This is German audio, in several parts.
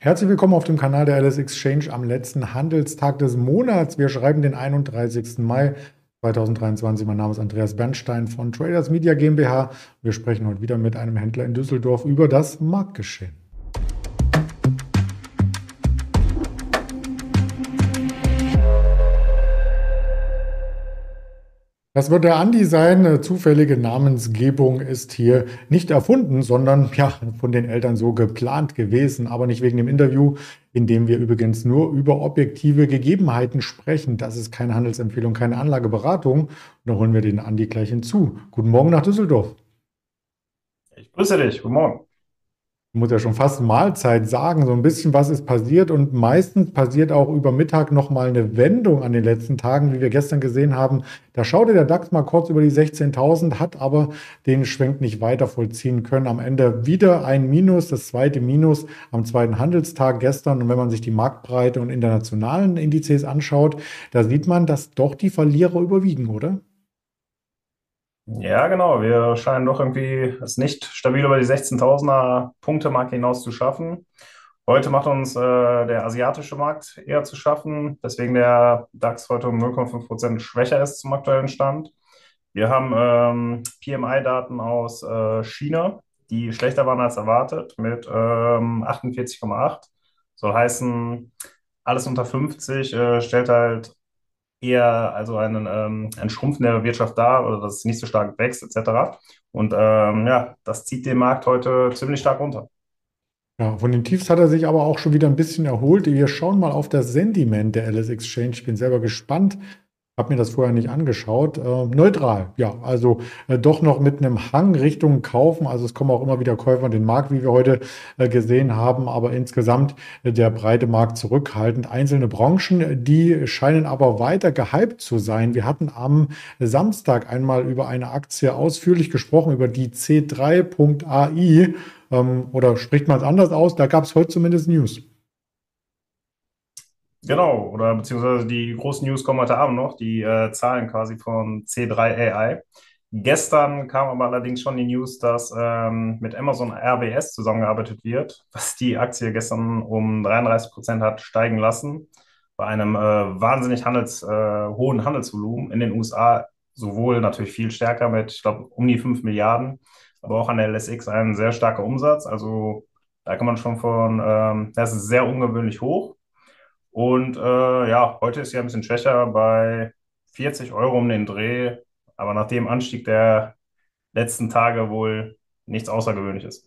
Herzlich willkommen auf dem Kanal der LS Exchange am letzten Handelstag des Monats. Wir schreiben den 31. Mai 2023. Mein Name ist Andreas Bernstein von Traders Media GmbH. Wir sprechen heute wieder mit einem Händler in Düsseldorf über das Marktgeschehen. Das wird der Andi sein. Zufällige Namensgebung ist hier nicht erfunden, sondern ja, von den Eltern so geplant gewesen, aber nicht wegen dem Interview, in dem wir übrigens nur über objektive Gegebenheiten sprechen. Das ist keine Handelsempfehlung, keine Anlageberatung. Und da holen wir den Andi gleich hinzu. Guten Morgen nach Düsseldorf. Ich grüße dich. Guten Morgen muss ja schon fast Mahlzeit sagen, so ein bisschen was ist passiert und meistens passiert auch über Mittag nochmal eine Wendung an den letzten Tagen, wie wir gestern gesehen haben. Da schaute der DAX mal kurz über die 16.000, hat aber den Schwenk nicht weiter vollziehen können. Am Ende wieder ein Minus, das zweite Minus am zweiten Handelstag gestern. Und wenn man sich die Marktbreite und internationalen Indizes anschaut, da sieht man, dass doch die Verlierer überwiegen, oder? Ja, genau. Wir scheinen doch irgendwie es nicht stabil über die 16.000er Punkte-Marke hinaus zu schaffen. Heute macht uns äh, der asiatische Markt eher zu schaffen, weswegen der DAX heute um 0,5% schwächer ist zum aktuellen Stand. Wir haben ähm, PMI-Daten aus äh, China, die schlechter waren als erwartet, mit ähm, 48,8. Soll heißen, alles unter 50 äh, stellt halt eher also einen, ähm, ein Schrumpfen der Wirtschaft dar oder dass es nicht so stark wächst etc. Und ähm, ja, das zieht den Markt heute ziemlich stark runter. Ja, von den Tiefs hat er sich aber auch schon wieder ein bisschen erholt. Wir schauen mal auf das Sentiment der LS Exchange. Ich bin selber gespannt, habe mir das vorher nicht angeschaut. Äh, neutral, ja, also äh, doch noch mit einem Hang Richtung Kaufen. Also es kommen auch immer wieder Käufer an den Markt, wie wir heute äh, gesehen haben, aber insgesamt äh, der breite Markt zurückhaltend. Einzelne Branchen, die scheinen aber weiter gehypt zu sein. Wir hatten am Samstag einmal über eine Aktie ausführlich gesprochen, über die C3.ai. Ähm, oder spricht man es anders aus? Da gab es heute zumindest News. Genau, oder beziehungsweise die großen News kommen heute Abend noch, die äh, Zahlen quasi von C3 AI. Gestern kam aber allerdings schon die News, dass ähm, mit Amazon RWS zusammengearbeitet wird, was die Aktie gestern um 33 Prozent hat steigen lassen, bei einem äh, wahnsinnig handels, äh, hohen Handelsvolumen in den USA, sowohl natürlich viel stärker mit, ich glaube, um die 5 Milliarden, aber auch an der LSX ein sehr starker Umsatz. Also da kann man schon von, ähm, das ist sehr ungewöhnlich hoch. Und äh, ja, heute ist sie ein bisschen schwächer bei 40 Euro um den Dreh, aber nach dem Anstieg der letzten Tage wohl nichts Außergewöhnliches.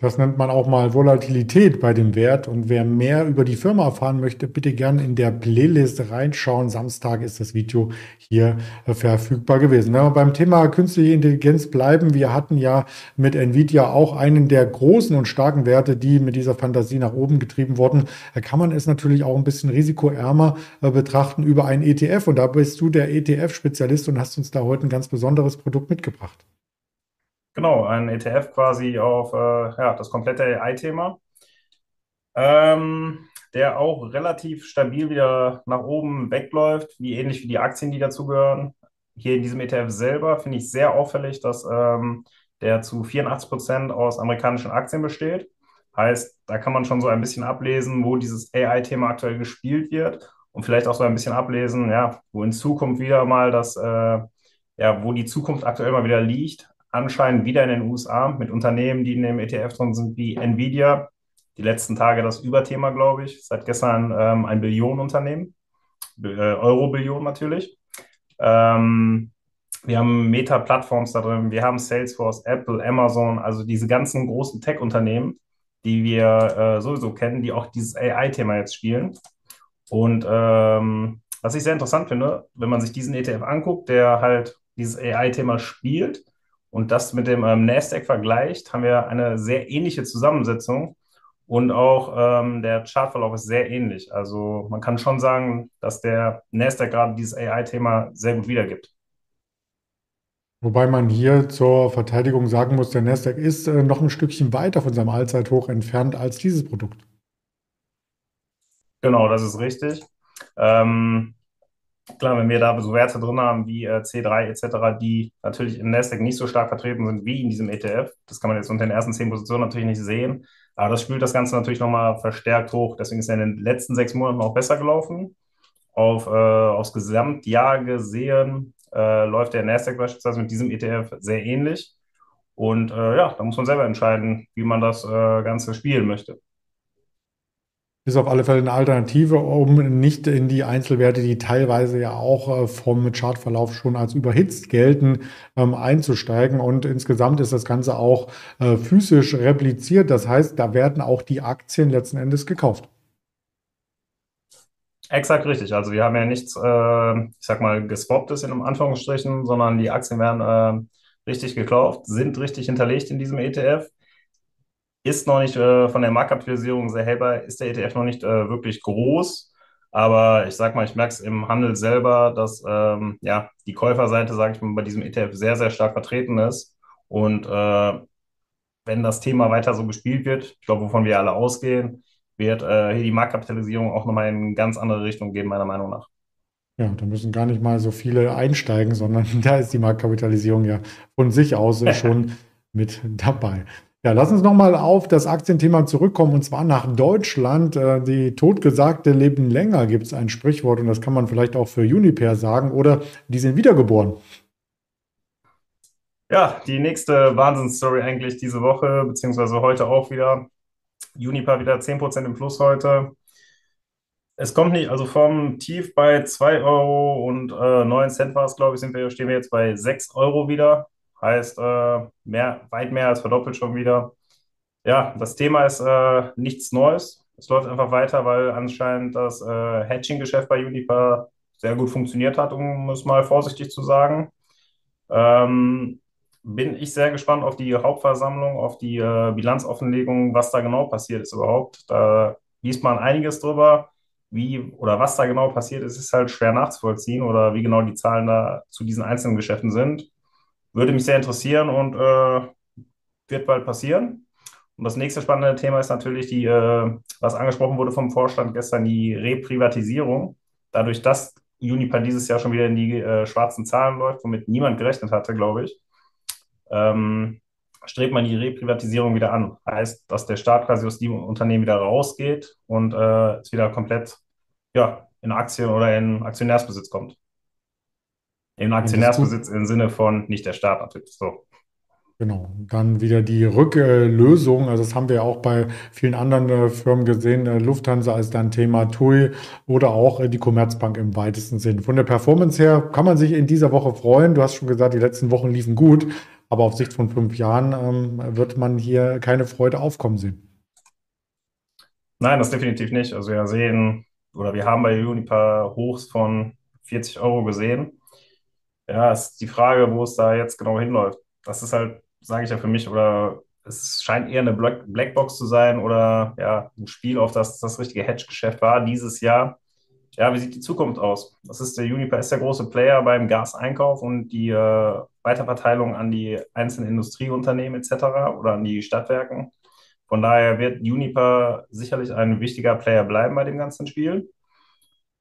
Das nennt man auch mal Volatilität bei dem Wert. Und wer mehr über die Firma erfahren möchte, bitte gerne in der Playlist reinschauen. Samstag ist das Video hier äh, verfügbar gewesen. Wenn wir beim Thema künstliche Intelligenz bleiben, wir hatten ja mit Nvidia auch einen der großen und starken Werte, die mit dieser Fantasie nach oben getrieben wurden. Da kann man es natürlich auch ein bisschen risikoärmer äh, betrachten über einen ETF. Und da bist du der ETF-Spezialist und hast uns da heute ein ganz besonderes Produkt mitgebracht. Genau, ein ETF quasi auf äh, ja, das komplette AI-Thema, ähm, der auch relativ stabil wieder nach oben wegläuft, wie ähnlich wie die Aktien, die dazugehören. Hier in diesem ETF selber finde ich sehr auffällig, dass ähm, der zu 84 Prozent aus amerikanischen Aktien besteht. Heißt, da kann man schon so ein bisschen ablesen, wo dieses AI-Thema aktuell gespielt wird und vielleicht auch so ein bisschen ablesen, ja, wo in Zukunft wieder mal das, äh, ja, wo die Zukunft aktuell mal wieder liegt anscheinend wieder in den USA mit Unternehmen, die in dem ETF drin sind, wie Nvidia. Die letzten Tage das Überthema, glaube ich. Seit gestern ähm, ein Billionenunternehmen. Äh, Euro-Billion natürlich. Ähm, wir haben Meta-Plattforms da drin, wir haben Salesforce, Apple, Amazon, also diese ganzen großen Tech-Unternehmen, die wir äh, sowieso kennen, die auch dieses AI-Thema jetzt spielen. Und ähm, was ich sehr interessant finde, wenn man sich diesen ETF anguckt, der halt dieses AI-Thema spielt, und das mit dem ähm, Nasdaq vergleicht, haben wir eine sehr ähnliche Zusammensetzung und auch ähm, der Chartverlauf ist sehr ähnlich. Also man kann schon sagen, dass der Nasdaq gerade dieses AI-Thema sehr gut wiedergibt. Wobei man hier zur Verteidigung sagen muss, der Nasdaq ist äh, noch ein Stückchen weiter von seinem Allzeithoch entfernt als dieses Produkt. Genau, das ist richtig. Ähm, Klar, wenn wir da so Werte drin haben wie äh, C3 etc., die natürlich im Nasdaq nicht so stark vertreten sind wie in diesem ETF, das kann man jetzt unter den ersten zehn Positionen natürlich nicht sehen, Aber das spült das Ganze natürlich nochmal verstärkt hoch. Deswegen ist er in den letzten sechs Monaten auch besser gelaufen. Auf, äh, aufs Gesamtjahr gesehen äh, läuft der Nasdaq beispielsweise mit diesem ETF sehr ähnlich. Und äh, ja, da muss man selber entscheiden, wie man das äh, Ganze spielen möchte. Ist auf alle Fälle eine Alternative, um nicht in die Einzelwerte, die teilweise ja auch äh, vom Chartverlauf schon als überhitzt gelten, ähm, einzusteigen. Und insgesamt ist das Ganze auch äh, physisch repliziert. Das heißt, da werden auch die Aktien letzten Endes gekauft. Exakt richtig. Also wir haben ja nichts, äh, ich sag mal, geswapptes in Anführungsstrichen, sondern die Aktien werden äh, richtig gekauft, sind richtig hinterlegt in diesem ETF. Ist noch nicht äh, von der Marktkapitalisierung sehr hellbar, ist der ETF noch nicht äh, wirklich groß. Aber ich sag mal, ich merke es im Handel selber, dass ähm, ja, die Käuferseite, sage ich mal, bei diesem ETF sehr, sehr stark vertreten ist. Und äh, wenn das Thema weiter so gespielt wird, ich glaube, wovon wir alle ausgehen, wird äh, hier die Marktkapitalisierung auch nochmal in eine ganz andere Richtung gehen, meiner Meinung nach. Ja, da müssen gar nicht mal so viele einsteigen, sondern da ist die Marktkapitalisierung ja von sich aus schon mit dabei. Ja, lass uns nochmal auf das Aktienthema zurückkommen und zwar nach Deutschland. Äh, die Totgesagte leben länger, gibt es ein Sprichwort und das kann man vielleicht auch für Uniper sagen oder die sind wiedergeboren. Ja, die nächste Wahnsinnsstory eigentlich diese Woche, beziehungsweise heute auch wieder. Uniper wieder 10% im Plus heute. Es kommt nicht, also vom Tief bei 2 Euro und äh, 9 Cent war es, glaube ich, sind wir, stehen wir jetzt bei 6 Euro wieder. Heißt, äh, mehr, weit mehr als verdoppelt schon wieder. Ja, das Thema ist äh, nichts Neues. Es läuft einfach weiter, weil anscheinend das äh, Hedging-Geschäft bei Uniper sehr gut funktioniert hat, um es mal vorsichtig zu sagen. Ähm, bin ich sehr gespannt auf die Hauptversammlung, auf die äh, Bilanzoffenlegung, was da genau passiert ist überhaupt. Da liest man einiges drüber. Wie oder was da genau passiert ist, ist halt schwer nachzuvollziehen oder wie genau die Zahlen da zu diesen einzelnen Geschäften sind. Würde mich sehr interessieren und äh, wird bald passieren. Und das nächste spannende Thema ist natürlich die, äh, was angesprochen wurde vom Vorstand gestern, die Reprivatisierung. Dadurch, dass Uniper dieses Jahr schon wieder in die äh, schwarzen Zahlen läuft, womit niemand gerechnet hatte, glaube ich, ähm, strebt man die Reprivatisierung wieder an. Heißt, dass der Staat quasi aus dem Unternehmen wieder rausgeht und äh, es wieder komplett ja, in Aktien oder in Aktionärsbesitz kommt. In Aktionärsbesitz im Sinne von nicht der Staat natürlich. So. Genau, dann wieder die Rücklösung. Also das haben wir auch bei vielen anderen äh, Firmen gesehen. Äh, Lufthansa ist dann Thema TUI oder auch äh, die Commerzbank im weitesten Sinn. Von der Performance her kann man sich in dieser Woche freuen. Du hast schon gesagt, die letzten Wochen liefen gut, aber auf Sicht von fünf Jahren ähm, wird man hier keine Freude aufkommen sehen. Nein, das definitiv nicht. Also wir sehen oder wir haben bei Unipa Hochs von 40 Euro gesehen. Ja, ist die Frage, wo es da jetzt genau hinläuft. Das ist halt sage ich ja für mich, oder es scheint eher eine Blackbox zu sein oder ja, ein Spiel, auf das das richtige Hedge-Geschäft war dieses Jahr. Ja, wie sieht die Zukunft aus? Das ist der Uniper ist der große Player beim Gaseinkauf und die äh, Weiterverteilung an die einzelnen Industrieunternehmen etc. oder an die Stadtwerken. Von daher wird Uniper sicherlich ein wichtiger Player bleiben bei dem ganzen Spiel.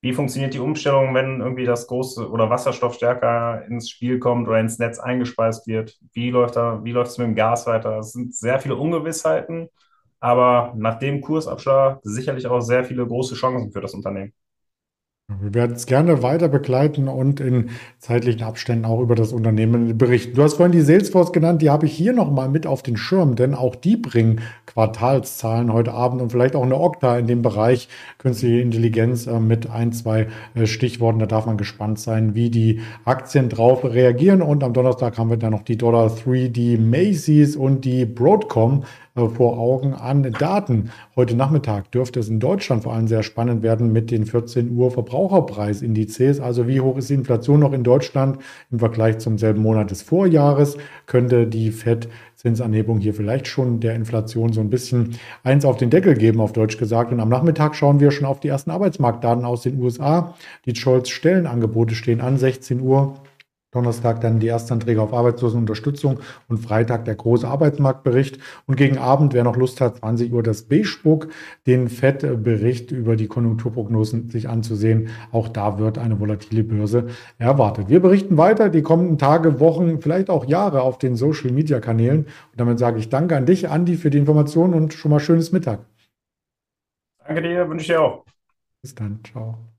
Wie funktioniert die Umstellung, wenn irgendwie das große oder Wasserstoff stärker ins Spiel kommt oder ins Netz eingespeist wird? Wie läuft da, wie läuft es mit dem Gas weiter? Es sind sehr viele Ungewissheiten, aber nach dem Kursabschlag sicherlich auch sehr viele große Chancen für das Unternehmen. Wir werden es gerne weiter begleiten und in zeitlichen Abständen auch über das Unternehmen berichten. Du hast vorhin die Salesforce genannt, die habe ich hier nochmal mit auf den Schirm, denn auch die bringen Quartalszahlen heute Abend und vielleicht auch eine Okta in dem Bereich künstliche Intelligenz äh, mit ein, zwei äh, Stichworten. Da darf man gespannt sein, wie die Aktien drauf reagieren. Und am Donnerstag haben wir dann noch die Dollar 3, die Macy's und die Broadcom vor Augen an Daten. Heute Nachmittag dürfte es in Deutschland vor allem sehr spannend werden mit den 14 Uhr Verbraucherpreisindizes. Also wie hoch ist die Inflation noch in Deutschland im Vergleich zum selben Monat des Vorjahres? Könnte die FED Zinsanhebung hier vielleicht schon der Inflation so ein bisschen eins auf den Deckel geben, auf Deutsch gesagt. Und am Nachmittag schauen wir schon auf die ersten Arbeitsmarktdaten aus den USA. Die Scholz-Stellenangebote stehen an, 16 Uhr. Donnerstag dann die Erstanträge auf Arbeitslosenunterstützung und Freitag der große Arbeitsmarktbericht. Und gegen Abend, wer noch Lust hat, 20 Uhr das B-Spuck, den FED-Bericht über die Konjunkturprognosen sich anzusehen. Auch da wird eine volatile Börse erwartet. Wir berichten weiter die kommenden Tage, Wochen, vielleicht auch Jahre auf den Social-Media-Kanälen. Und damit sage ich Danke an dich, Andi, für die Informationen und schon mal schönes Mittag. Danke dir, wünsche ich dir auch. Bis dann, ciao.